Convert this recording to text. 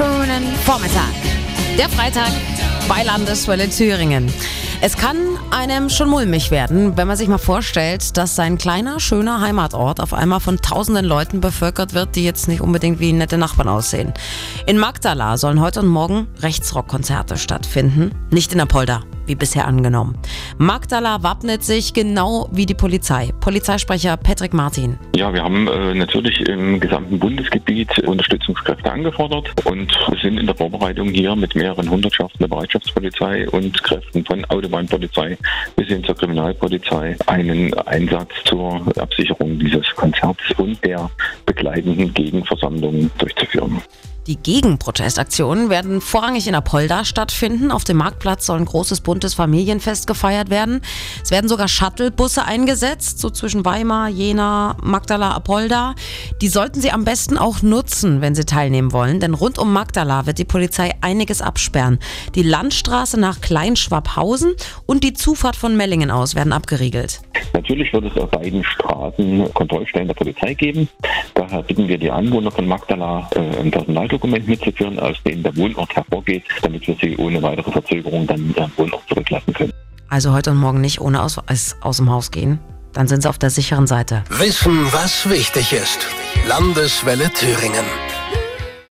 schönen Vormittag. Der Freitag bei Landeswelle Thüringen. Es kann einem schon mulmig werden, wenn man sich mal vorstellt, dass sein kleiner, schöner Heimatort auf einmal von tausenden Leuten bevölkert wird, die jetzt nicht unbedingt wie nette Nachbarn aussehen. In Magdala sollen heute und morgen Rechtsrockkonzerte stattfinden, nicht in Apolda wie bisher angenommen. Magdala wappnet sich genau wie die Polizei. Polizeisprecher Patrick Martin. Ja, wir haben äh, natürlich im gesamten Bundesgebiet Unterstützungskräfte angefordert und sind in der Vorbereitung hier mit mehreren Hundertschaften der Bereitschaftspolizei und Kräften von Autobahnpolizei bis hin zur Kriminalpolizei einen Einsatz zur Absicherung dieses Konzerts und der begleitenden Gegenversammlungen durchzuführen. Die Gegenprotestaktionen werden vorrangig in Apolda stattfinden. Auf dem Marktplatz soll ein großes buntes Familienfest gefeiert werden. Es werden sogar Shuttlebusse eingesetzt, so zwischen Weimar, Jena, Magdala, Apolda. Die sollten Sie am besten auch nutzen, wenn Sie teilnehmen wollen, denn rund um Magdala wird die Polizei einiges absperren. Die Landstraße nach Kleinschwabhausen und die Zufahrt von Mellingen aus werden abgeriegelt. Natürlich wird es auf beiden Straßen Kontrollstellen der Polizei geben. Daher bitten wir die Anwohner von Magdala, äh, ein Personaldokument mitzuführen, aus dem der Wohnort hervorgeht, damit wir sie ohne weitere Verzögerung dann ihren Wohnort zurücklassen können. Also heute und morgen nicht ohne aus, aus dem Haus gehen. Dann sind sie auf der sicheren Seite. Wissen, was wichtig ist. Landeswelle Thüringen.